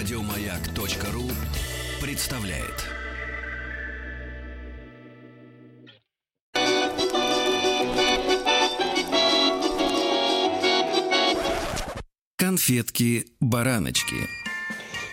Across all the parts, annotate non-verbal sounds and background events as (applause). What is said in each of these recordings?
Радиомаяк.ру представляет. Конфетки-бараночки.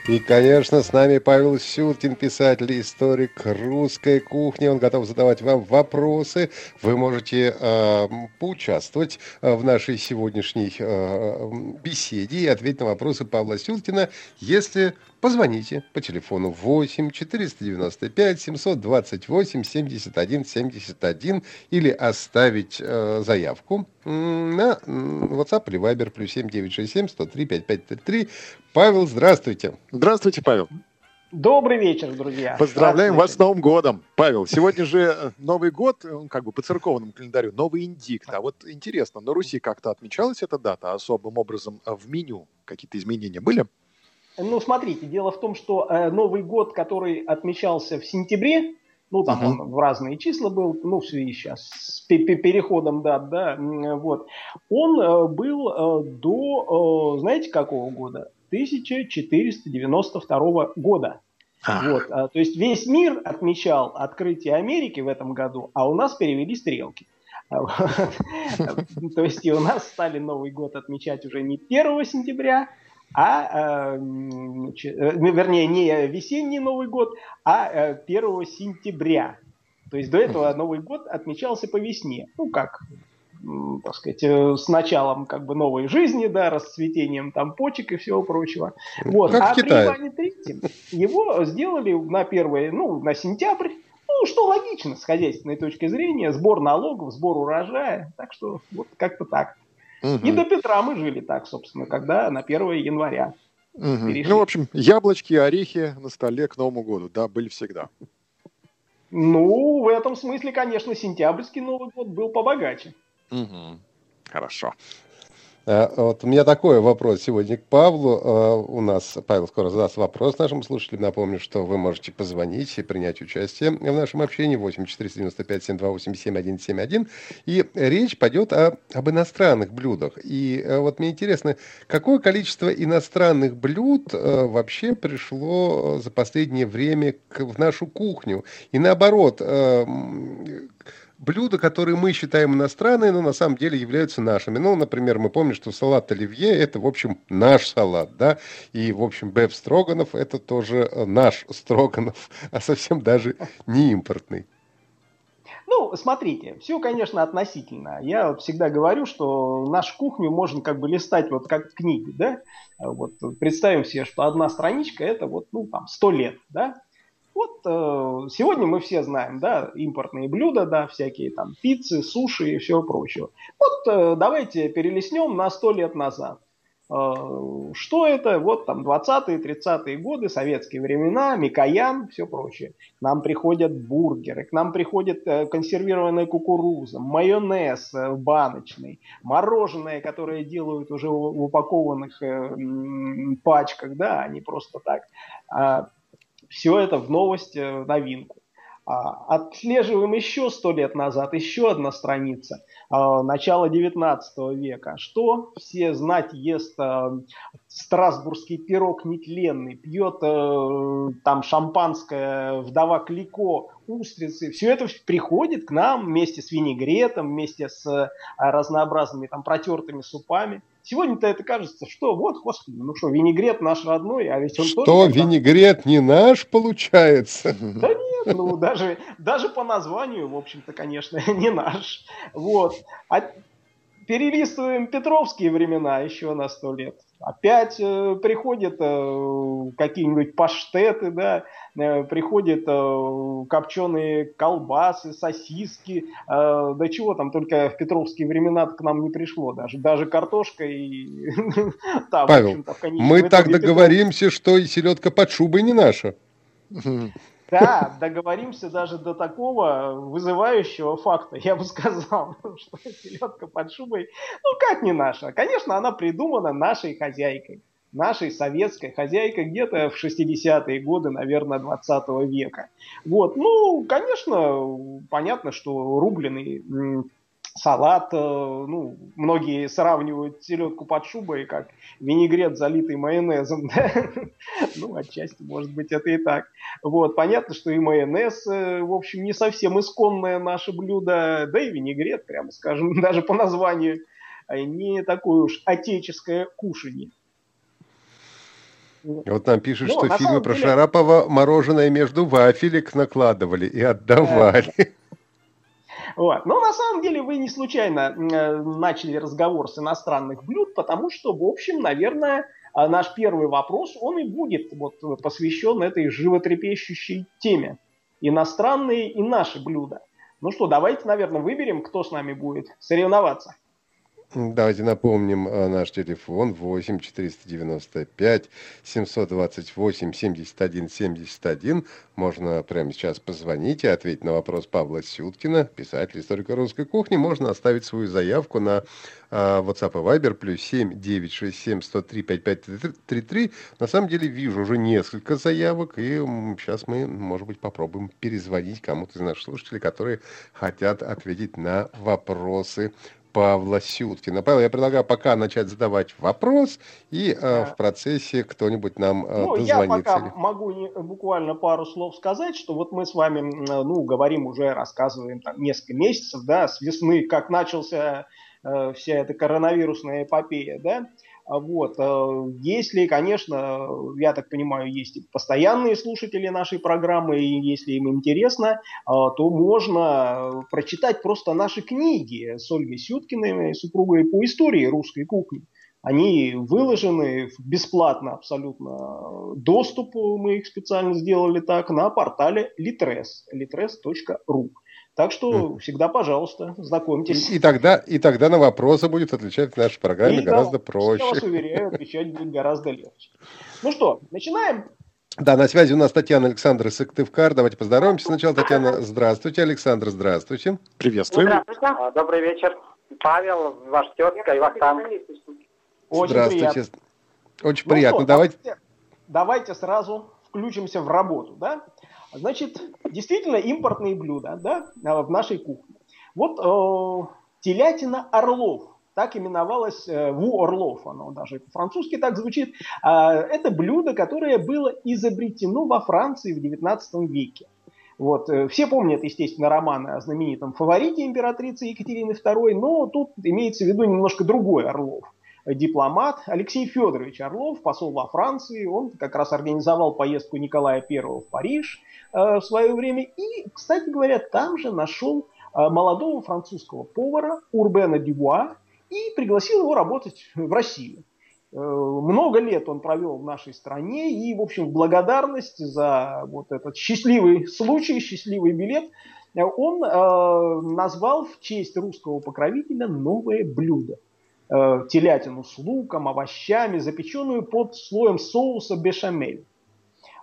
И, конечно, с нами Павел Сюткин, писатель, историк русской кухни. Он готов задавать вам вопросы. Вы можете э, поучаствовать в нашей сегодняшней э, беседе и ответить на вопросы Павла Сюткина, если Позвоните по телефону 8 495 728 71 71 или оставить э, заявку на WhatsApp или Viber плюс 7 967 103 5533. Павел, здравствуйте. Здравствуйте, Павел. Добрый вечер, друзья. Поздравляем вас с Новым годом. Павел, сегодня же э, Новый год, э, как бы по церковному календарю, Новый индикт. А вот интересно, на Руси как-то отмечалась эта дата особым образом в меню? Какие-то изменения были? Ну, смотрите, дело в том, что э, Новый год, который отмечался в сентябре, ну, там uh-huh. он в разные числа был, ну, в связи сейчас с переходом дат, да, вот, он э, был э, до, э, знаете, какого года? 1492 года. А. Вот, а, то есть весь мир отмечал открытие Америки в этом году, а у нас перевели стрелки. (laughs) То есть и у нас стали Новый год отмечать уже не 1 сентября, а, э, вернее, не весенний Новый год, а 1 э, сентября. То есть до этого Новый год отмечался по весне. Ну, как, так сказать, э, с началом как бы новой жизни, да, расцветением там почек и всего прочего. Вот. Как а при Иване Третьем его сделали на первое, ну, на сентябрь, ну, что логично с хозяйственной точки зрения, сбор налогов, сбор урожая. Так что вот как-то так. Угу. И до Петра мы жили так, собственно, когда на 1 января. Угу. Ну, в общем, яблочки, орехи на столе к Новому году, да, были всегда. Ну, в этом смысле, конечно, сентябрьский Новый год был побогаче. Угу. Хорошо. Э, вот у меня такой вопрос сегодня к Павлу. Э, у нас Павел скоро задаст вопрос нашим слушателям. Напомню, что вы можете позвонить и принять участие в нашем общении 8 495 728 7171. И речь пойдет о, об иностранных блюдах. И э, вот мне интересно, какое количество иностранных блюд вообще пришло за последнее время в нашу кухню? И наоборот, блюда, которые мы считаем иностранные, но на самом деле являются нашими. Ну, например, мы помним, что салат оливье – это, в общем, наш салат, да, и, в общем, беф строганов – это тоже э, наш (laughs) строганов, а совсем даже не импортный. Ну, смотрите, все, конечно, относительно. Я вот всегда говорю, что нашу кухню можно как бы листать вот как книги, да. Вот представим себе, что одна страничка это вот, ну, там, сто лет, да. Вот э, сегодня мы все знаем, да, импортные блюда, да, всякие там пиццы, суши и все прочее. Вот э, давайте перелеснем на сто лет назад. Э, что это? Вот там 20-е, 30-е годы, советские времена, Микоян, все прочее. К нам приходят бургеры, к нам приходит консервированная кукуруза, майонез э, баночный, мороженое, которое делают уже в упакованных пачках, да, а не просто так. Все это в новость, в новинку. А, отслеживаем еще сто лет назад, еще одна страница, а, начало 19 века. Что все знать ест а, страсбургский пирог нетленный, пьет там шампанское, вдова Клико, устрицы. Все это приходит к нам вместе с винегретом, вместе с разнообразными там протертыми супами. Сегодня-то это кажется, что вот, господи, ну что, винегрет наш родной, а ведь он что, тоже... Что, винегрет не наш, получается? Да нет, ну даже, даже по названию, в общем-то, конечно, (laughs) не наш. Вот. А перелистываем Петровские времена еще на сто лет. Опять э, приходят э, какие-нибудь паштеты, да, э, приходят э, копченые колбасы, сосиски, э, да чего там, только в Петровские времена к нам не пришло даже, даже картошка и... (laughs) Павел, мы так договоримся, что и селедка под шубой не наша. Да, (laughs) договоримся даже до такого вызывающего факта. Я бы сказал, (laughs) что селедка под шубой, ну как не наша? Конечно, она придумана нашей хозяйкой. Нашей советской хозяйкой где-то в 60-е годы, наверное, 20 века. Вот, ну, конечно, понятно, что рубленый салат, э, ну, многие сравнивают селедку под шубой как винегрет, залитый майонезом, (laughs) да? ну, отчасти, может быть, это и так. Вот, понятно, что и майонез, э, в общем, не совсем исконное наше блюдо, да и винегрет, прямо скажем, (laughs) даже по названию, а не такое уж отеческое кушанье. Вот нам пишут, ну, что фильмы про деле... Шарапова мороженое между вафелек накладывали и отдавали. (laughs) Вот. Но на самом деле вы не случайно э, начали разговор с иностранных блюд, потому что, в общем, наверное, э, наш первый вопрос, он и будет вот, посвящен этой животрепещущей теме. Иностранные и наши блюда. Ну что, давайте, наверное, выберем, кто с нами будет соревноваться. Давайте напомним э, наш телефон 8 495 728 71 71. Можно прямо сейчас позвонить и ответить на вопрос Павла Сюткина, писателя историка русской кухни. Можно оставить свою заявку на uh, WhatsApp и Viber плюс 7 967 103 5533. На самом деле вижу уже несколько заявок, и сейчас мы, может быть, попробуем перезвонить кому-то из наших слушателей, которые хотят ответить на вопросы Павла Сюткина. Павел, я предлагаю пока начать задавать вопрос, и э, в процессе кто-нибудь нам э, ну, дозвонится. Я пока могу не, буквально пару слов сказать, что вот мы с вами, ну, говорим уже, рассказываем там несколько месяцев, да, с весны, как начался э, вся эта коронавирусная эпопея, да, вот. Э, если, конечно, я так понимаю, есть постоянные слушатели нашей программы, и если им интересно, э, то можно прочитать просто наши книги с Ольгой Сюткиной, супругой по истории русской кухни. Они выложены бесплатно абсолютно доступ, мы их специально сделали так, на портале litres, litres.ru. Так что всегда, пожалуйста, знакомьтесь. И, и, тогда, и тогда на вопросы будет отвечать в нашей программе и гораздо да, проще. Я вас уверяю, отвечать будет гораздо легче. Ну что, начинаем? Да, на связи у нас Татьяна Александра Сыктывкар. Давайте поздороваемся сначала. Татьяна, здравствуйте. Александр, здравствуйте. Приветствуем. Здравствуйте. А, добрый вечер. Павел, ваш тетка и Вахтанг. Очень здравствуйте. Приятно. Очень ну приятно. Что, давайте... давайте сразу включимся в работу, да? Значит, действительно импортные блюда да, а, в нашей кухне. Вот э, телятина орлов, так именовалась э, ву орлов, оно даже по-французски так звучит. Э, это блюдо, которое было изобретено во Франции в 19 веке. Вот. Э, все помнят, естественно, романы о знаменитом фаворите императрицы Екатерины II, но тут имеется в виду немножко другой Орлов дипломат Алексей Федорович Орлов, посол во Франции. Он как раз организовал поездку Николая I в Париж, Э, в свое время. И, кстати говоря, там же нашел э, молодого французского повара Урбена Дюбуа и пригласил его работать в Россию. Э, много лет он провел в нашей стране и, в общем, в благодарность за вот этот счастливый случай, счастливый билет, он назвал в честь русского покровителя новое блюдо. Телятину с луком, овощами, запеченную под слоем соуса бешамель.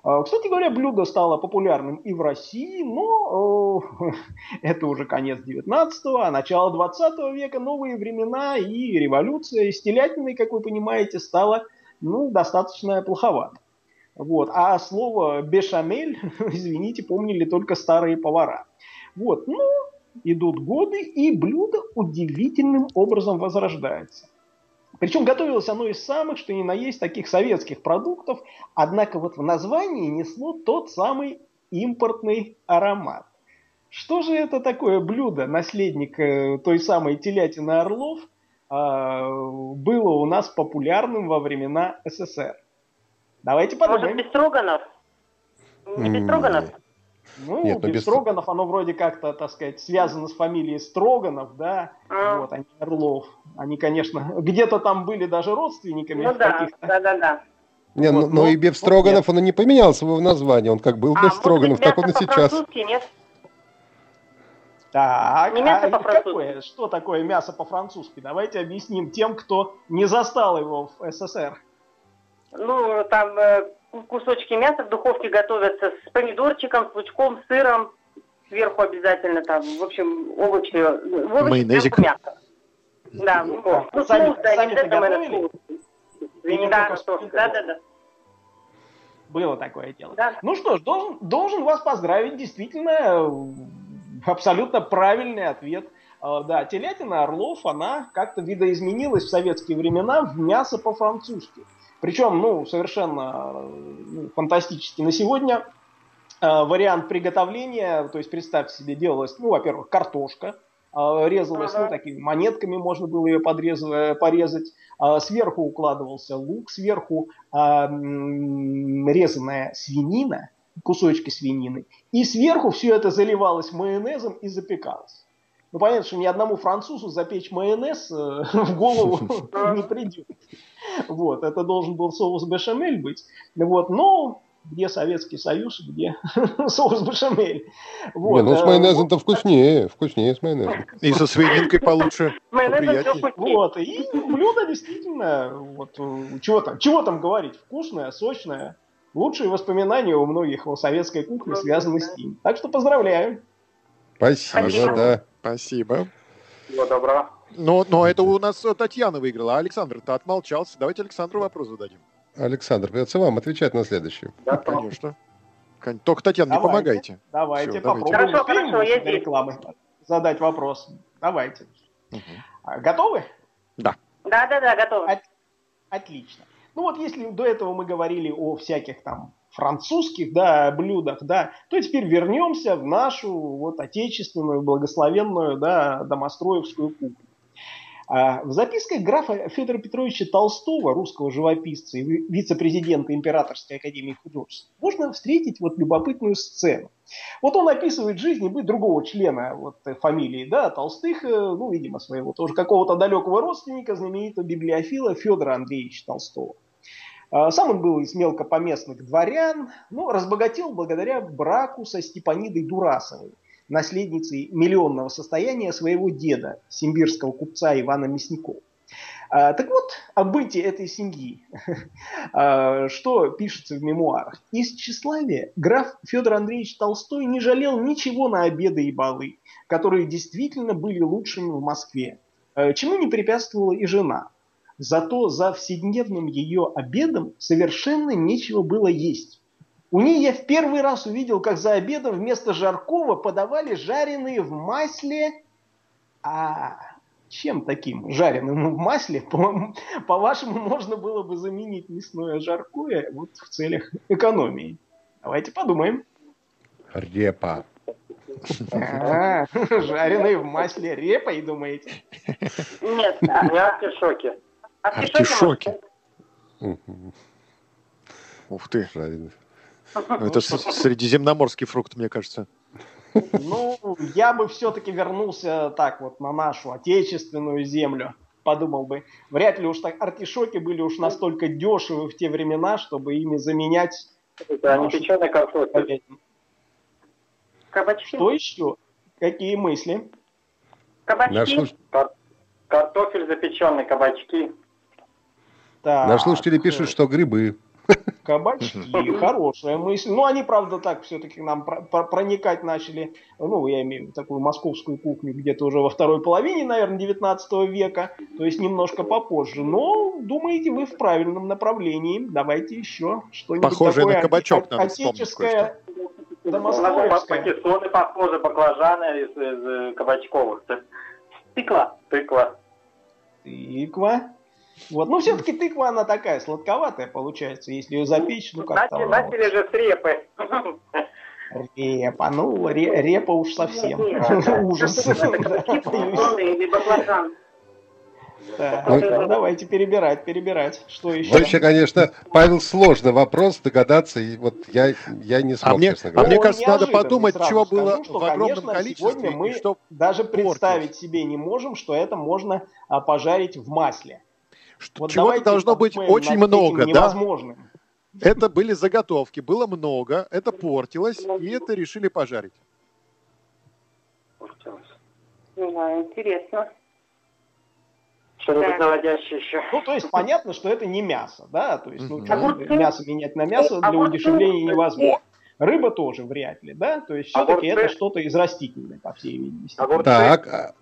А, кстати говоря, блюдо стало популярным и в России, но э, (laughs) это уже конец 19-го, а начало 20 века, новые времена и революция с телятиной, как вы понимаете, стало ну, достаточно плоховато. Вот. А слово бешамель, (laughs) извините, помнили только старые повара. Вот. Ну, идут годы, и блюдо удивительным образом возрождается. Причем готовилось оно из самых, что ни на есть, таких советских продуктов, однако вот в названии несло тот самый импортный аромат. Что же это такое блюдо, наследник э, той самой телятины орлов, а, было у нас популярным во времена СССР? Давайте подумаем. Может, Бестроганов? Не Бестроганов? Ну, Нет, без... оно вроде как-то, так сказать, связано с фамилией Строганов, да, а. вот, а не Орлов. Они, конечно, где-то там были даже родственниками. Ну да, да, да, да. Не, вот, но, но и Беф Строганов, он и не поменял своего названия, он как был а, Беф Строганов, так он и сейчас. Нет? Так, не мясо а какое, что такое мясо по-французски? Давайте объясним тем, кто не застал его в СССР. Ну, там э, кусочки мяса в духовке готовятся с помидорчиком, с лучком, с сыром. Сверху обязательно там, в общем, овощи. овощи Майонезик. Мясо. Да, ну, ну сами, соус, да, сами готовили? Да, да, да, да. Было такое дело. Да. Ну что ж, должен, должен вас поздравить, действительно, абсолютно правильный ответ. Да, телятина орлов, она как-то видоизменилась в советские времена в мясо по-французски. Причем, ну, совершенно ну, фантастически. На сегодня э, вариант приготовления, то есть представьте себе, делалось, ну, во-первых, картошка, э, резалась, ну, такими монетками можно было ее подрезать, порезать, э, сверху укладывался лук, сверху э, резаная свинина, кусочки свинины, и сверху все это заливалось майонезом и запекалось. Ну, понятно, что ни одному французу запечь майонез э, (laughs) в голову не придет. Вот, это должен был соус бешамель быть. Вот, но где Советский Союз, где (laughs) соус бешамель. Вот. Не, ну с э, майонезом-то вкуснее, вкуснее с майонезом. И со свининкой получше. Вот, и блюдо действительно, вот, э, чего там, чего там говорить, вкусное, сочное. Лучшие воспоминания у многих о советской кухне связаны с ним. Так что поздравляю. Спасибо, Спасибо. да. Спасибо. Всего доброго. Но, но это у нас Татьяна выиграла, а Александр-то отмолчался. Давайте Александру вопрос зададим. Александр, придется вам отвечать на следующий. Да, конечно. Только, Татьяна, давайте, не помогайте. Давайте, Все, попробуем. Хорошо, хорошо, я здесь. Рекламы задать вопрос. Давайте. Угу. Готовы? Да. Да, да, да, готовы. От, отлично. Ну вот если до этого мы говорили о всяких там французских да, блюдах, да, то теперь вернемся в нашу вот отечественную, благословенную да, домостроевскую кухню. А, в записках графа Федора Петровича Толстого, русского живописца и вице-президента Императорской академии художеств, можно встретить вот любопытную сцену. Вот он описывает жизнь и быт другого члена вот, фамилии да, Толстых, э, ну, видимо, своего тоже какого-то далекого родственника, знаменитого библиофила Федора Андреевича Толстого. А, сам он был из мелкопоместных дворян, но разбогател благодаря браку со Степанидой Дурасовой, наследницей миллионного состояния своего деда, симбирского купца Ивана Мясникова. А, так вот, о быте этой семьи, (laughs) а, что пишется в мемуарах. Из тщеславия граф Федор Андреевич Толстой не жалел ничего на обеды и балы, которые действительно были лучшими в Москве, чему не препятствовала и жена. Зато за вседневным ее обедом совершенно нечего было есть. У ней я в первый раз увидел, как за обедом вместо жаркого подавали жареные в масле. А чем таким жареным в масле, по- по-вашему, можно было бы заменить мясное жаркое вот в целях экономии? Давайте подумаем. Репа. А, жареные в масле репой, думаете? Нет, не артишоки. Артишоки. Ух ты. (laughs) Это средиземноморский фрукт, мне кажется. Ну, я бы все-таки вернулся так вот на нашу отечественную землю. Подумал бы, вряд ли уж так артишоки были уж настолько дешевы в те времена, чтобы ими заменять... Это не печеный картофель. Кабачки. Что еще? Какие мысли? Кабачки. Картофель запеченный, кабачки. Так. Наш слушатели пишут, что грибы. Кабачки, (laughs) хорошая мысль. Ну, они, правда, так все-таки нам проникать начали, ну, я имею в виду такую московскую кухню где-то уже во второй половине, наверное, 19 века, то есть немножко попозже. Но, думаете, вы в правильном направлении. Давайте еще что-нибудь Похожее такое на кабачок надо отеческое, Пакетоны похожи, баклажаны из, из кабачковых. Тыква. Тыква. Тыква. Вот. Ну, все-таки тыква, она такая сладковатая получается, если ее запечь, ну как-то... Начали, начали же с репы. Репа, ну, репа уж совсем. (laughs) Ужас. Или (laughs) баклажан. Так, ну, ну, давайте перебирать, перебирать. Что еще? Вообще, конечно, Павел, сложный вопрос догадаться, и вот я, я не смог, а мне, честно говоря. А мне кажется, надо подумать, чего было что, в огромном конечно, количестве. Сегодня мы что даже представить себе не можем, что это можно а, пожарить в масле. Вот Чего-то должно быть очень много, да? Это были заготовки, было много, это портилось, и это решили пожарить. Портилось. Да, интересно. Что-нибудь наводящее еще. Ну, то есть понятно, что это не мясо, да? То есть, ну, mm мясо менять на мясо для удешевления невозможно. Рыба тоже вряд ли, да? То есть все-таки это что-то из растительной, по всей видимости. Так.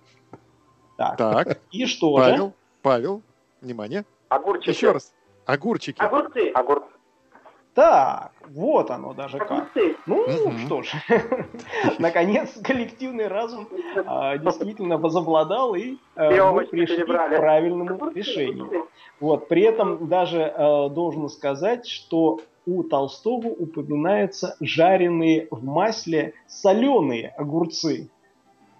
Так. так. И что Павел, же? Павел, Внимание. Огурчики. Еще раз. Огурчики. Огурцы. Огурцы. Так, вот оно даже как. Огурцы. Ну, Мгм. что ж, (laughs) наконец коллективный разум а, действительно возобладал, и а, мы пришли к перебрали. правильному решению. Вот, при этом даже э, должен сказать, что у Толстого упоминаются жареные в масле соленые огурцы.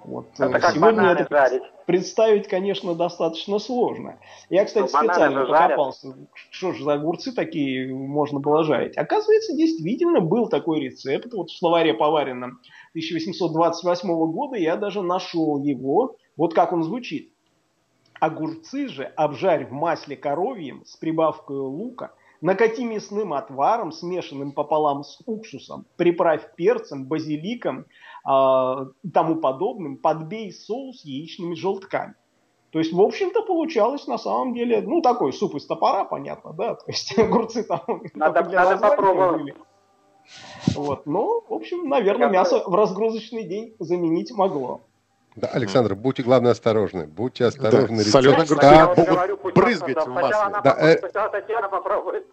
Вот, э, Это как сегодня это жарить. представить, конечно, достаточно сложно. Я, кстати, Ну, специально же жарят. покопался, что же за огурцы такие можно было жарить. Оказывается, действительно был такой рецепт. Вот в словаре поваренном 1828 года я даже нашел его. Вот как он звучит. Огурцы же обжарь в масле коровьем с прибавкой лука, накати мясным отваром, смешанным пополам с уксусом, приправь перцем, базиликом и тому подобным, подбей соус яичными желтками. То есть, в общем-то, получалось на самом деле, ну, такой суп из топора, понятно, да, то есть (laughs) огурцы там Надо- надо попробовать. были. Вот, ну, в общем, наверное, мясо в разгрузочный день заменить могло. Да, Александр, будьте, главное, осторожны. Будьте осторожны. Да, соленые огурцы вот могут брызгать в масле. она Да, попробует, э- сначала Татьяна попробует.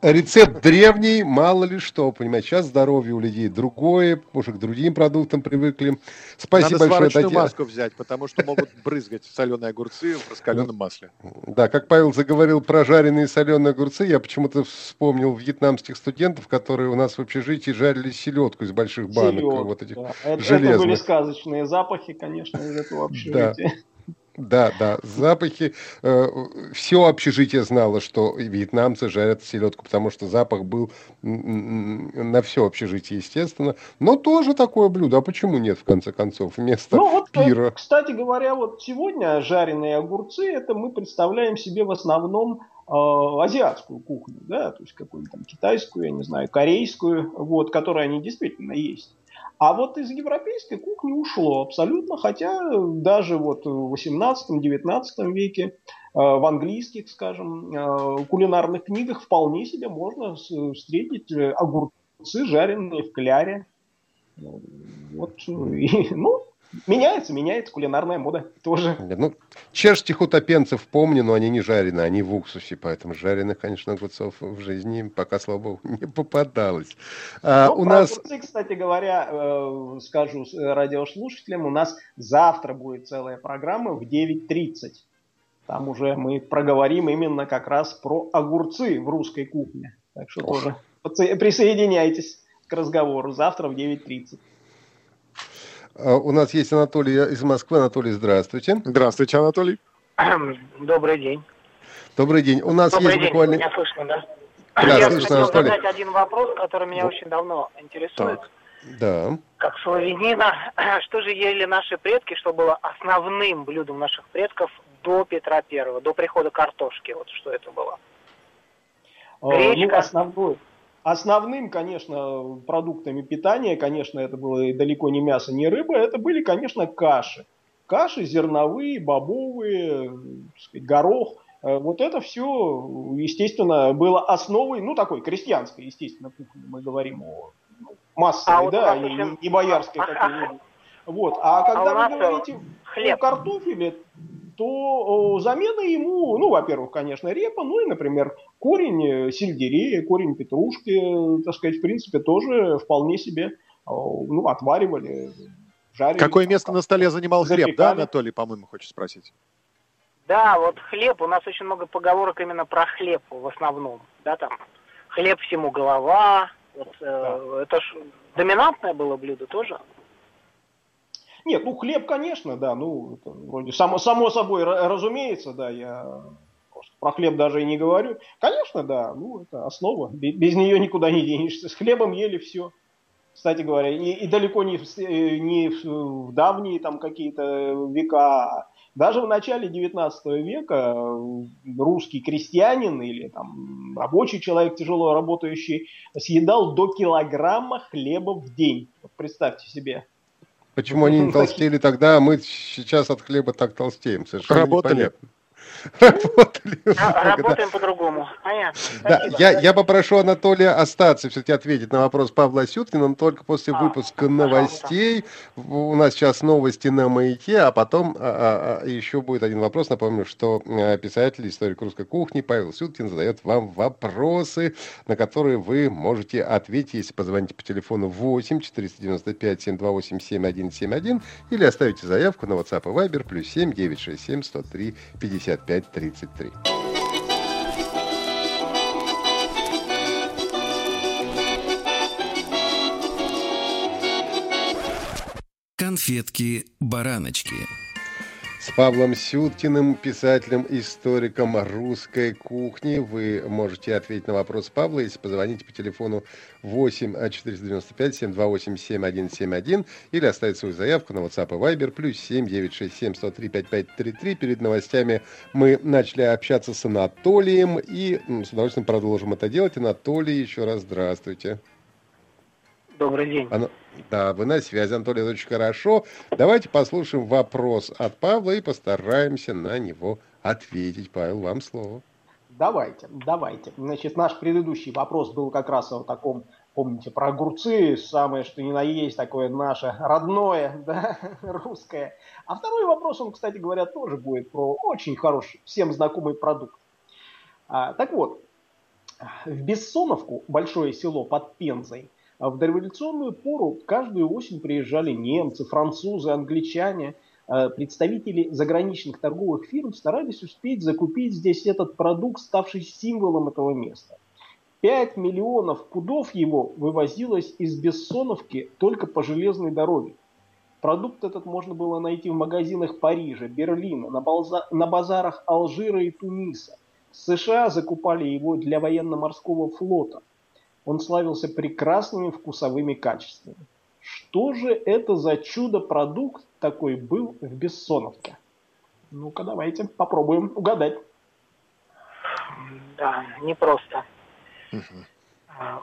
Рецепт древний, мало ли что, понимаете. Сейчас здоровье у людей другое, уже к другим продуктам привыкли. Спасибо Надо большое, сварочную Татьяна. маску взять, потому что могут брызгать соленые огурцы в раскаленном масле. Да, как Павел заговорил про жареные соленые огурцы, я почему-то вспомнил вьетнамских студентов, которые у нас в общежитии жарили селедку из больших банок. Селедка, Вот этих. да. это, это железных. были сказочные запахи, конечно, из этого общежития. Да, да, запахи. все общежитие знало, что вьетнамцы жарят селедку, потому что запах был на все общежитие, естественно. Но тоже такое блюдо. А почему нет, в конце концов, вместо Ну вот, э, пира? кстати говоря, вот сегодня жареные огурцы, это мы представляем себе в основном э, азиатскую кухню, да, то есть какую-нибудь там китайскую, я не знаю, корейскую, вот, которые они действительно есть. А вот из европейской кухни ушло абсолютно, хотя даже вот в 18-19 веке э, в английских, скажем, э, кулинарных книгах вполне себе можно встретить э, огурцы, жареные в кляре. Ну, Вот, и, (laughs) ну, меняется, меняется кулинарная мода тоже. Ну, чешских хутопенцев помню, но они не жареные, они в уксусе, поэтому жареных, конечно, огурцов в жизни пока, слава богу, не попадалось. А, Ну, у нас... огурцы, кстати говоря, э, скажу э, радиослушателям, у нас завтра будет целая программа в 9.30. Там уже мы проговорим именно как раз про огурцы в русской кухне. Так что Ох. тоже присоединяйтесь к разговору завтра в 9.30. А, У нас есть Анатолий из Москвы. Анатолий, здравствуйте. Здравствуйте, Анатолий. Добрый день. Добрый день. У нас Добрый есть день. буквально... Меня слышно, да? Да, Я слышно, хотел Анатолий. задать один вопрос, который меня очень давно интересует. Так. Да. Как славянина, (clears throat) что же ели наши предки, что было основным блюдом наших предков до Петра Первого, до прихода картошки? Вот что это было. Э, Гречка. Ну, основной, основным, конечно, продуктами питания, конечно, это было далеко не мясо, не рыба, это были, конечно, каши. Каши зерновые, бобовые, сказать, горох. Э, Вот это все, естественно, было основой, ну, такой крестьянской, естественно, кухни. Мы говорим о ну, массовой, А вот да, нас не, не- боярской А- какой-нибудь. Вот. А когда нас, вы э, говорите хлеб. о картофеле, то замена ему, ну, во-первых, конечно, репа, ну и, например, корень э, сельдерея, корень петрушки, э, так сказать, в принципе, тоже вполне себе о, ну, отваривали, жарили. Какое там, место как- на столе занимал хлеб, да. Анатолий, по-моему, хочет спросить? Да, вот хлеб, у нас очень много поговорок именно про хлеб в основном. Да, там хлеб всему голова. Вот, э, Это ж доминантное было блюдо тоже. Нет, ну хлеб, конечно, да, ну это вроде само, само собой ра- разумеется, да, я просто про хлеб даже и не говорю. Конечно, да, ну это основа, бе- без нее никуда не денешься. С хлебом ели все. Кстати говоря, и, и далеко не в, э, не в, давние там какие-то века, а даже в начале 19 века э, русский крестьянин или там рабочий человек, тяжело работающий, съедал до килограмма хлеба в день. Вот представьте себе. Почему они не толстели тогда, а мы сейчас от хлеба так толстеем? Совершенно Работали. непонятно. (laughs) Работали. Работаем по-другому. Понятно. Да, я, я попрошу Анатолия остаться, все-таки ответить на вопрос Павла Сюткина, но только после а, выпуска новостей. У нас сейчас новости на маяке, а потом а, а, а, еще будет один вопрос. Напомню, что а, писатель, историк русской кухни Павел Сюткин задает вам вопросы, на которые вы можете ответить, если позвоните по телефону 8 495 728 7171 или оставите заявку на WhatsApp и Viber плюс 7 967 103 55 33. Конфетки-бараночки. С Павлом Сюткиным, писателем, историком русской кухни. Вы можете ответить на вопрос Павла, если позвоните по телефону 8 495 728 7171 или оставить свою заявку на WhatsApp и Viber плюс 7 967 103 5533. Перед новостями мы начали общаться с Анатолием и с удовольствием продолжим это делать. Анатолий, еще раз здравствуйте. Добрый день. Ана... Да, вы на связи, Анатолий, это очень хорошо. Давайте послушаем вопрос от Павла и постараемся на него ответить. Павел, вам слово. Давайте, давайте. Значит, наш предыдущий вопрос был как раз о таком, помните, про огурцы, самое что ни на есть, такое наше родное, (laughs) да, русское. А второй вопрос, он, кстати говоря, тоже будет про очень хороший, всем знакомый продукт. А, так вот, в Бессоновку, большое село под Пензой, в дореволюционную пору каждую осень приезжали немцы, французы, англичане. Э, представители заграничных торговых фирм старались успеть закупить здесь этот продукт, ставший символом этого места. 5 миллионов пудов его вывозилось из Бессоновки только по железной дороге. Продукт этот можно было найти в магазинах Парижа, Берлина, на, на базарах Алжира и Туниса. США закупали его для военно-морского флота. Он славился прекрасными вкусовыми качествами. Что же это за чудо-продукт такой был в Бессоновке? Ну-ка, давайте попробуем угадать. Да, непросто. Угу.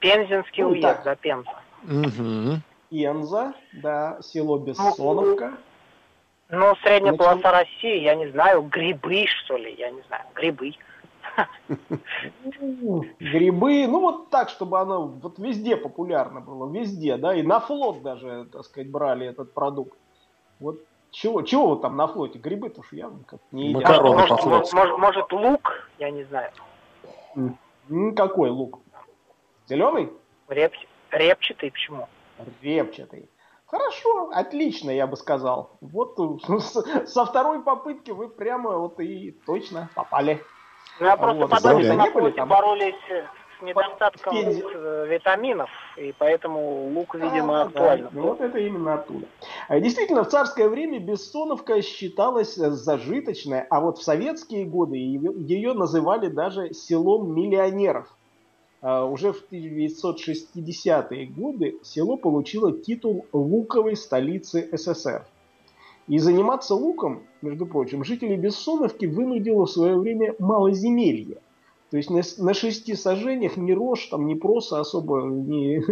Пензенский ну, уезд, да, Пенза. Угу. Пенза, да, село Бессоновка. Ну, ну средняя Значит... полоса России, я не знаю, грибы, что ли, я не знаю, грибы. (laughs) Грибы, ну вот так, чтобы оно вот везде популярно было, везде, да, и на флот даже, так сказать, брали этот продукт. Вот чего, чего вот там на флоте? Грибы-то уж явно как не Макароны может, может, может, может, лук? Я не знаю. Какой лук? Зеленый? Реп... Репчатый, почему? Репчатый. Хорошо, отлично, я бы сказал. Вот (laughs) со второй попытки вы прямо вот и точно попали. Ну, я просто вот, подумал, что на флоте боролись с недостатком э, витаминов, и поэтому лук, видимо, а, актуален. Да, вот это именно оттуда. А действительно, в царское время Бессоновка считалась зажиточной, а вот в советские годы ее называли даже селом миллионеров. А уже в 1960-е годы село получило титул луковой столицы СССР. И заниматься луком, между прочим, жители Бессоновки вынудило в свое время малоземелье. То есть на, на шести сажениях ни рожь, там, ни проса особо не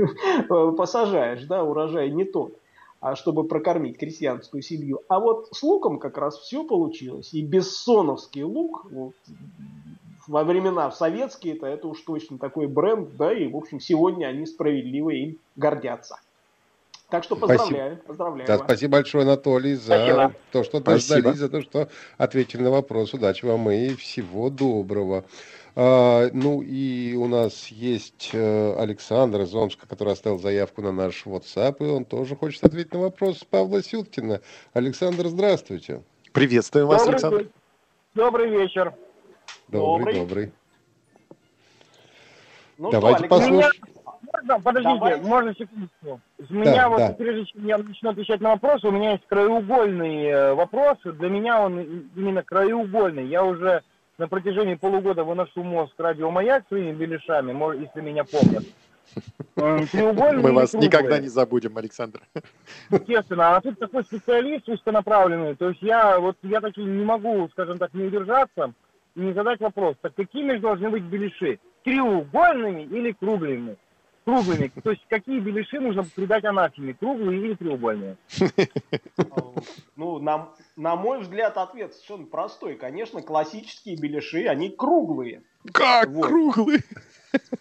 (laughs) посажаешь, да, урожай не тот, а чтобы прокормить крестьянскую семью. А вот с луком как раз все получилось. И бессоновский лук, вот, во времена советские, это, это уж точно такой бренд, да, и, в общем, сегодня они справедливо им гордятся. Так что поздравляю, спасибо. поздравляю. Да, спасибо большое, Анатолий, за спасибо. то, что дождались, за то, что ответили на вопрос. Удачи вам и всего доброго. А, ну и у нас есть э, Александр из Омска, который оставил заявку на наш WhatsApp, и он тоже хочет ответить на вопрос Павла Сюткина. Александр, здравствуйте. Приветствую вас, добрый Александр. Добрый вечер. Добрый, добрый. добрый. Ну, Давайте послушаем. Можно, подождите, Давайте. можно секундочку. У меня да, вот, да. прежде чем я начну отвечать на вопрос, у меня есть краеугольный э, вопрос. Для меня он именно краеугольный. Я уже на протяжении полугода выношу мозг радиомаяк своими беляшами, если меня помнят. (laughs) Мы вас никогда не забудем, Александр. (laughs) Естественно, а тут такой специалист узконаправленный, то есть я вот я таки не могу, скажем так, не удержаться и не задать вопрос, так какими же должны быть беляши? Треугольными или круглыми? Круглыми. То есть какие беляши нужно придать анафеме, круглые или треугольные? (laughs) Ну, на, на мой взгляд, ответ совершенно простой. Конечно, классические беляши, они круглые. Как вот. круглые?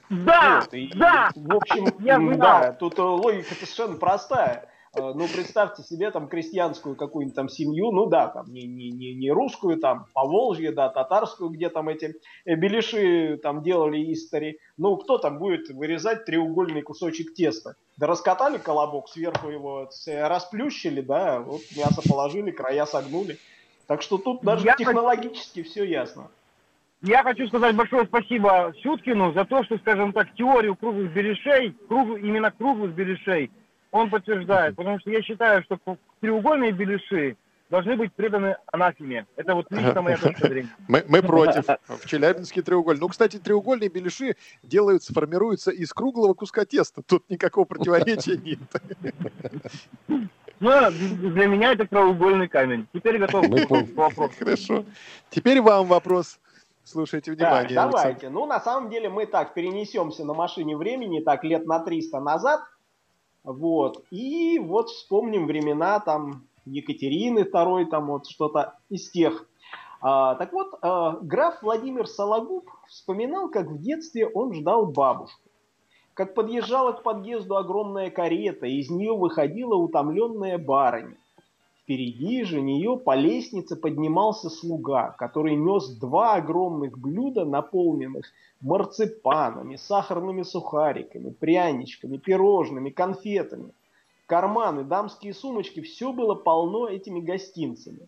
Да, вот, и, да. В общем, Я да, тут логика совершенно простая. Э, ну, представьте себе там крестьянскую какую-нибудь там семью, ну да, там не, не, не, не русскую, там по Волжье, да, татарскую, где там эти э, беляши там делали истори. Ну, кто там будет вырезать треугольный кусочек теста? Да раскатали колобок, сверху его расплющили, да, вот мясо положили, края согнули. Так что тут даже Я технологически хочу... все ясно. Я хочу сказать большое спасибо Сюткину за то, что, скажем так, теорию круглых беляшей, круг, именно круглых беляшей, он подтверждает, потому что я считаю, что треугольные беляши должны быть преданы анафеме. Это вот лично моя (laughs) точка зрения. Мы, мы против. В Челябинске треугольный. Ну, кстати, треугольные беляши делаются, формируются из круглого куска теста. Тут никакого противоречия (laughs) нет. Ну, для меня это треугольный камень. Теперь готов к вопросу. Хорошо. Теперь вам вопрос. Слушайте внимание. Так, давайте. Ну, на самом деле, мы так перенесемся на машине времени, так лет на 300 назад. Вот. И вот вспомним времена там Екатерины II, там вот что-то из тех. А, так вот, а, граф Владимир Сологуб вспоминал, как в детстве он ждал бабушку. Как подъезжала к подъезду огромная карета, из нее выходила утомленная барыня. Впереди же нее по лестнице поднимался слуга, который нес два огромных блюда, наполненных марципанами, сахарными сухариками, пряничками, пирожными, конфетами. Карманы, дамские сумочки, все было полно этими гостинцами.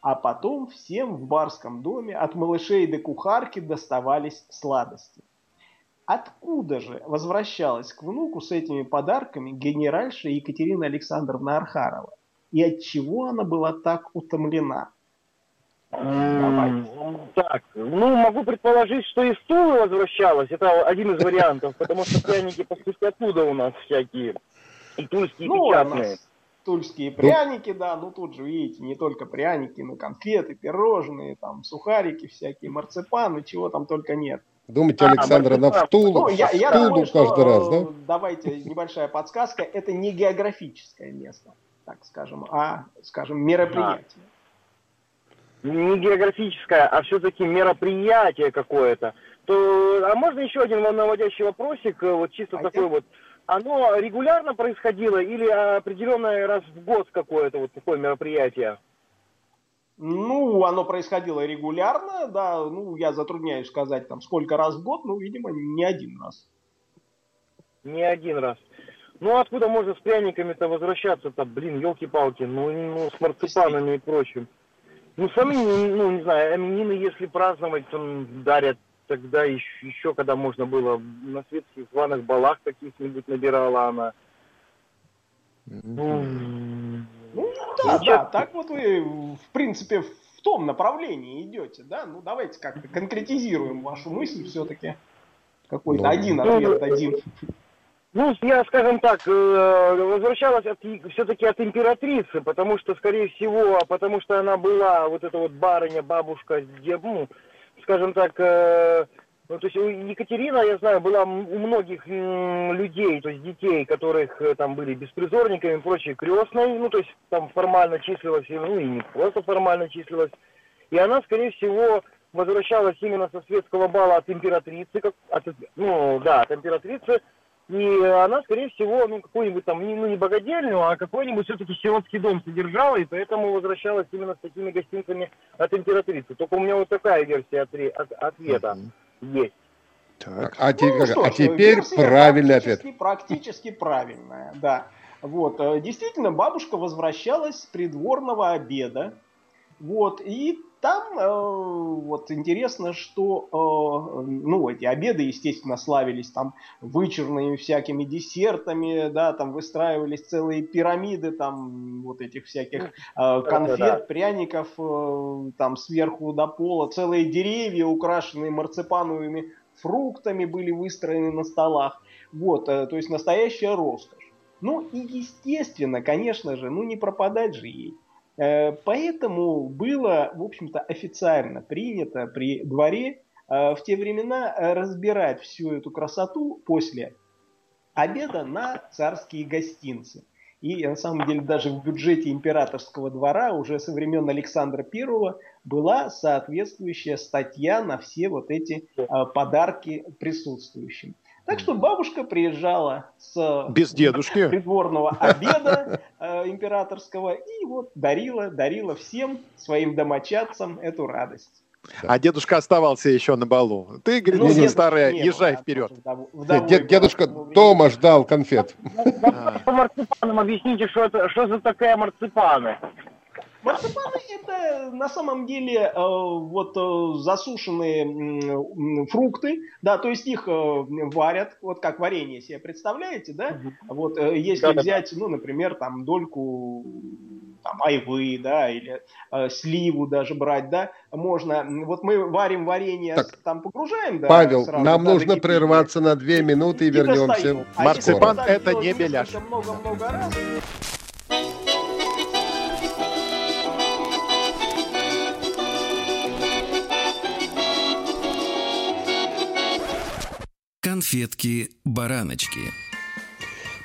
А потом всем в барском доме от малышей до кухарки доставались сладости. Откуда же возвращалась к внуку с этими подарками генеральша Екатерина Александровна Архарова? И от чего она была так утомлена? Так, ну, могу предположить, что и стулы возвращалась. Это один из вариантов, потому что пряники, по сути, оттуда у нас всякие. И тульские ну, печатные. Тульские пряники, да, ну тут же, видите, не только пряники, но конфеты, пирожные, там, сухарики всякие, марципаны, чего там только нет. Думаете, а, Александр, она в Тулу, ну, я, я Тулу думаю, каждый что, раз, да? Давайте небольшая подсказка. Это не географическое место так скажем, а, скажем, мероприятие. Да. Не географическое, а все-таки мероприятие какое-то. То, а можно еще один наводящий вопросик, э, вот чисто а такой это... вот. Оно регулярно происходило или определенное раз в год какое-то вот такое мероприятие? Ну, оно происходило регулярно, да, ну, я затрудняюсь сказать, там, сколько раз в год, ну, видимо, не один раз. Не один раз. Ну, откуда можно с пряниками-то возвращаться-то? Блин, елки-палки, ну, ну, с марципанами и прочим. Ну, сами, ну, не знаю, именины, если праздновать, то дарят тогда еще, еще, когда можно было, на светских званых балах каких-нибудь набирала она. Ну, ну да, да, так вот вы, в принципе, в том направлении идете, да? Ну, давайте как-то конкретизируем вашу мысль все-таки. Какой-то ну, один ответ дадим. Ну, я, скажем так, э, возвращалась от, все-таки от императрицы, потому что, скорее всего, потому что она была, вот эта вот барыня, бабушка, ну, скажем так, э, ну, то есть Екатерина, я знаю, была у многих людей, то есть детей, которых э, там были беспризорниками и прочее, крестной, ну, то есть там формально числилась, ну, и не просто формально числилась. И она, скорее всего, возвращалась именно со светского бала от императрицы, как, от, ну, да, от императрицы, и она, скорее всего, ну, какую-нибудь там, ну, не богадельню, а какой-нибудь все-таки сиротский дом содержала, и поэтому возвращалась именно с такими гостинцами от императрицы. Только у меня вот такая версия отве- от- ответа mm-hmm. есть. Так, а, ну, что а теперь правильный ответ. Практически правильная, да. Вот, э, действительно, бабушка возвращалась с придворного обеда, вот, и там э, вот интересно, что э, ну эти обеды, естественно, славились там вычурными всякими десертами, да, там выстраивались целые пирамиды там вот этих всяких э, конфет, да, да. пряников э, там сверху до пола, целые деревья, украшенные марципановыми фруктами, были выстроены на столах. Вот, э, то есть настоящая роскошь. Ну и естественно, конечно же, ну не пропадать же ей. Э, поэтому было, в общем-то, официально принято при дворе э, в те времена разбирать всю эту красоту после обеда на царские гостинцы. И на самом деле даже в бюджете императорского двора уже со времен Александра Первого была соответствующая статья на все вот эти э, подарки присутствующим. Так что бабушка приезжала с Без дедушки. придворного обеда э, императорского и вот дарила, дарила всем своим домочадцам эту радость. А дедушка оставался еще на балу. Ты, говорит, Ну, старая, не езжай было, вперед. вдов- вдовой дед- дедушка дома ждал конфет. По марципанам объясните, что это, что за такая марципаны? Марципаны это на самом деле э, вот э, засушенные фрукты, да, то есть их э, варят, вот как варенье себе представляете, да? Вот если взять, ну, например, там дольку там, айвы, да, или э, сливу даже брать, да, можно. Вот мы варим варенье, Так, там погружаем, да, Павел, сразу, нам да, нужно прерваться на две минуты и вернемся. достаем. А Марципан так это не беляш. Много-много раз. Конфетки-бараночки.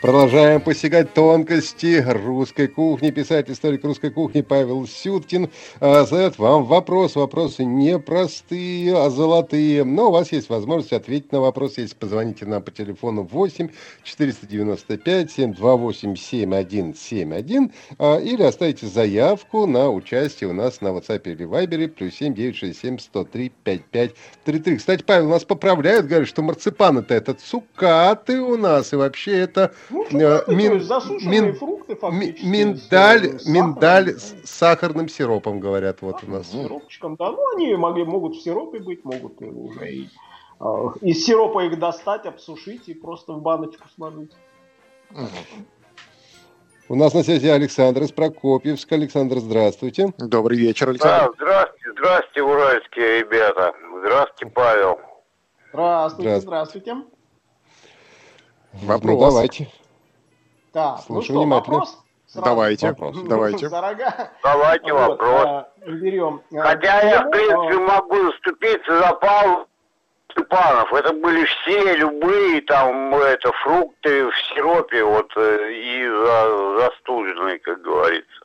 Продолжаем посягать тонкости русской кухни. Писатель, историк русской кухни Павел Сюткин э, задает вам вопрос. Вопросы не простые, а золотые. Но у вас есть возможность ответить на вопрос, если позвоните нам по телефону 8 495 728 7171 э, или оставите заявку на участие у нас на WhatsApp или Viber плюс 7 967 103 5533. Кстати, Павел, нас поправляют, говорят, что марципаны-то это цукаты у нас, и вообще это Ну, Э, шоколад, мин- то есть засушенные мин- фрукты фактически. миндаль, с, э, миндаль с сахарным сиропом, говорят, вот у нас. С сиропчиком, да. Ну, они могли, могут в сиропе быть, могут и уже и, э, из сиропа их достать, обсушить и просто в баночку сложить. У нас на связи Александр из Прокопьевска. Александр, здравствуйте. Добрый вечер, Да, Александр. здрасте, здрасте, уральские ребята. Здравствуйте, Павел. Здравствуйте, Здравствуйте. здравствуйте. Вопрос. Ну, давайте. Так, ну Слушаю что, внимательно. вопрос? Сразу? Давайте, Вопрос. давайте. За рога. Давайте Вот, вопрос. а, берем. а, Хотя я, в принципе, а, могу заступиться за Павла Степанов. Это были все любые там это фрукты в сиропе, вот э, и за, застуженные, как говорится.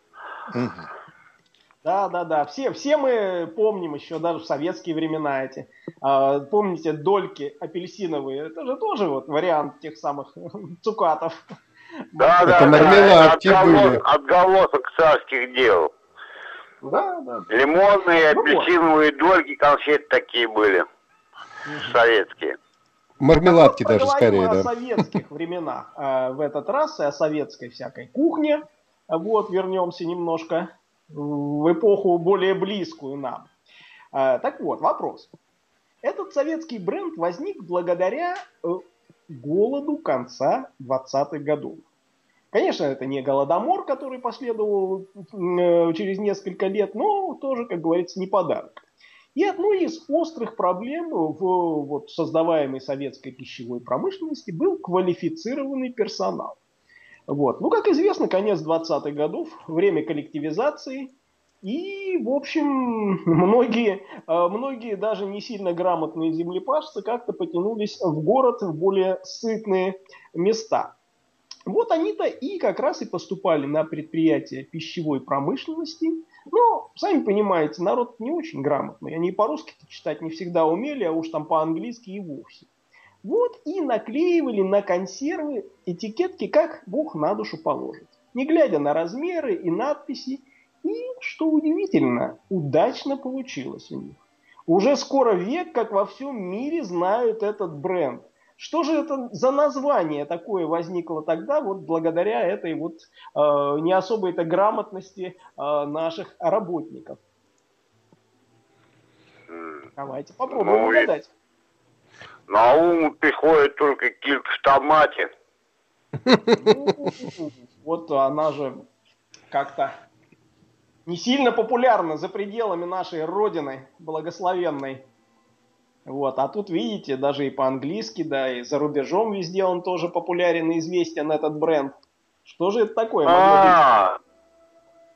Да, да, да. Все, все мы помним еще даже в советские времена эти. А, помните, дольки апельсиновые? Это же тоже вот вариант тех самых (laughs) цукатов. Да, Это да, да. мармеладки отголос- были. Отголосок царских дел. Да, да. Лимонные, Ну вот. апельсиновые дольки, конфеты такие были. Советские. Мармеладки Ну, даже скорее, о да. советских временах э, в этот раз и о советской всякой кухне. Вот, вернемся немножко в эпоху более близкую нам. Э, Так вот, вопрос. Этот советский бренд возник благодаря э, голоду конца 20-х годов. Конечно, это не голодомор, который последовал э, через несколько лет, но тоже, как говорится, не подарок. И одной из острых проблем в вот, создаваемой советской пищевой промышленности был квалифицированный персонал. Вот. Ну, как известно, конец 20-х годов, время коллективизации, и, в общем, (laughs) многие, э, многие даже не сильно грамотные землепашцы как-то потянулись в город, в более сытные места. Вот они-то и как раз и поступали на предприятия пищевой промышленности. Ну, сами понимаете, народ не очень грамотный. Они по-русски читать не всегда умели, а уж там по-английски и вовсе. Вот и наклеивали на консервы этикетки, как Бог на душу положит. Не глядя на размеры и надписи. И, что удивительно, удачно получилось у них. Уже скоро век, как во всем мире знают этот бренд. Что же это за название такое возникло тогда, вот благодаря этой вот э, не особой-то грамотности э, наших работников? Давайте попробуем Ну, и- угадать. На ум приходит только килька в томате. Ну, (laughs) вот она же как-то не сильно популярна за пределами нашей родины благословенной. Вот, а тут видите, даже и по-английски, да, и за рубежом везде он тоже популярен и известен, этот бренд. Что же это такое? А,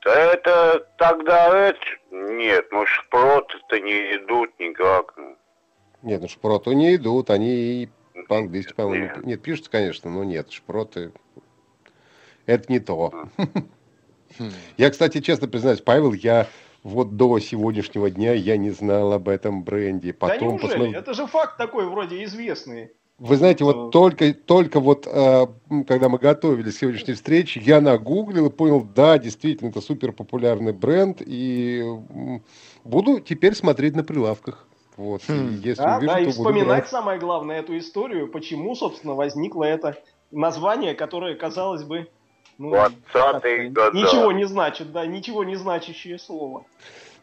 да это тогда это... Нет, ну шпроты-то не идут никак. Нет, ну шпроту не идут, они и по-английски, по-моему. Нет, пишется, конечно, но нет, шпроты. Это не то. (laughs) Хм. Я, кстати, честно признаюсь, Павел, я вот до сегодняшнего дня я не знал об этом бренде. Потом да неужели? Посмотр... Это же факт такой вроде известный. Вы знаете, вот только, только вот, э, когда мы готовились к сегодняшней встрече, я нагуглил и понял, да, действительно, это супер популярный бренд, и буду теперь смотреть на прилавках. Вот, хм. если да, увижу, да, и вспоминать брать. самое главное эту историю, почему, собственно, возникло это название, которое, казалось бы, ну, ничего не значит, да, ничего не значащее слово.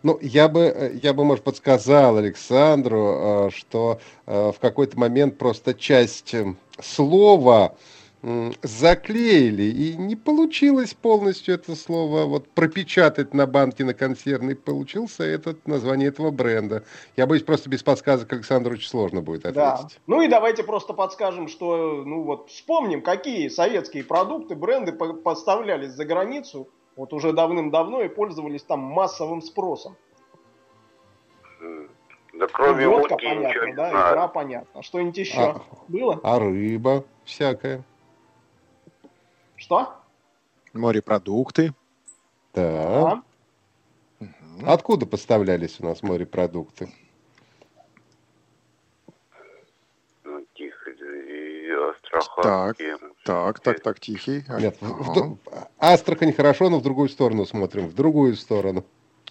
Ну, я бы, э, я бы, может, подсказал Александру, э, что э, в какой-то момент просто часть слова заклеили, и не получилось полностью это слово вот пропечатать на банке на консервной, получился этот название этого бренда. Я боюсь, просто без подсказок Александру очень сложно будет ответить. Да. Ну и давайте просто подскажем, что, ну вот, вспомним, какие советские продукты, бренды поставлялись за границу, вот уже давным-давно и пользовались там массовым спросом. Да кроме ну, водка, водки понятно, да, знаю. икра понятно. Что-нибудь еще а, было? А рыба всякая. Что? Морепродукты. Да. Угу. Откуда поставлялись у нас морепродукты? Ну, тихо, Астрахань. Так, так, так, так, тихий. Нет, ага. в, Астрахань хорошо, но в другую сторону смотрим, в другую сторону.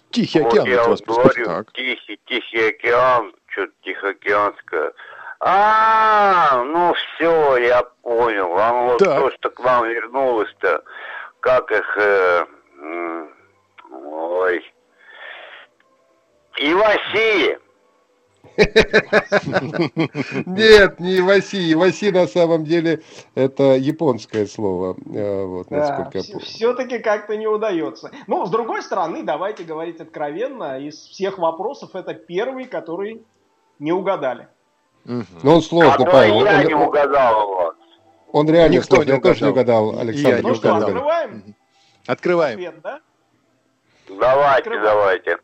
Тихий океан. Вот я вот говорю, так. Тихий, Тихий океан, что-то Тихоокеанское. А, ну все, я понял. А вот так. то, что к нам вернулось-то, как их... Э, ой. Иваси. (laughs) Нет, не Иваси. Иваси на самом деле это японское слово. Э, вот, насколько да, Все-таки как-то не удается. Ну, с другой стороны, давайте говорить откровенно, из всех вопросов это первый, который не угадали. Угу. Ну, он сложный, а Павел. Я он, не угадал его. Он реально Никто сложный, не угадал. тоже не угадал, Александр. Я ну что, открываем? Открываем. Ответ, да? Давайте, Открываем. давайте.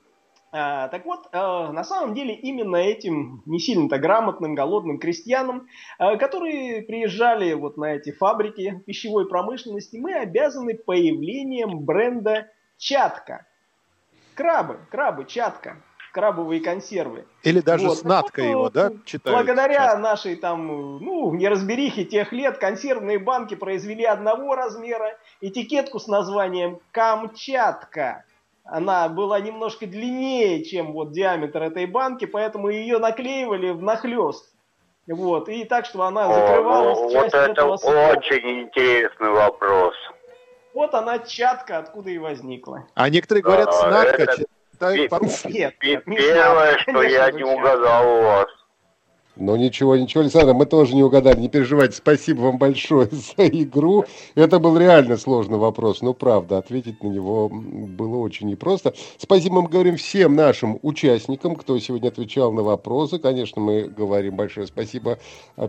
А, так вот, а, на самом деле именно этим не сильно-то грамотным, голодным крестьянам, а, которые приезжали вот на эти фабрики пищевой промышленности, мы обязаны появлением бренда «Чатка». Крабы, крабы, чатка крабовые консервы. Или даже вот. снатка ну, его, да, читают? Благодаря сейчас. нашей там, ну, неразберихе тех лет, консервные банки произвели одного размера, этикетку с названием «Камчатка». Она была немножко длиннее, чем вот диаметр этой банки, поэтому ее наклеивали в нахлест. Вот, и так, что она закрывалась О, ну, частью вот это этого слова. очень интересный вопрос. Вот она чатка, откуда и возникла. А некоторые говорят, а, снатка. Это нет, Первое, что я не угадал у вас. Ну ничего, ничего, Александр, мы тоже не угадали, не переживайте. Спасибо вам большое (laughs) за игру. Это был реально сложный вопрос, но правда, ответить на него было очень непросто. Спасибо мы говорим всем нашим участникам, кто сегодня отвечал на вопросы. Конечно, мы говорим большое спасибо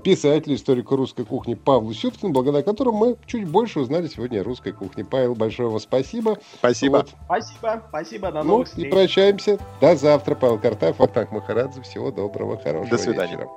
писателю, историку русской кухни Павлу Сюткину, благодаря которому мы чуть больше узнали сегодня о русской кухне. Павел, большое вам спасибо. Спасибо. Вот. Спасибо, спасибо, до ну, новых встреч. И прощаемся. До завтра. Павел Картаев, Вахтанг Махарадзе. Всего доброго, хорошего До свидания. вечера.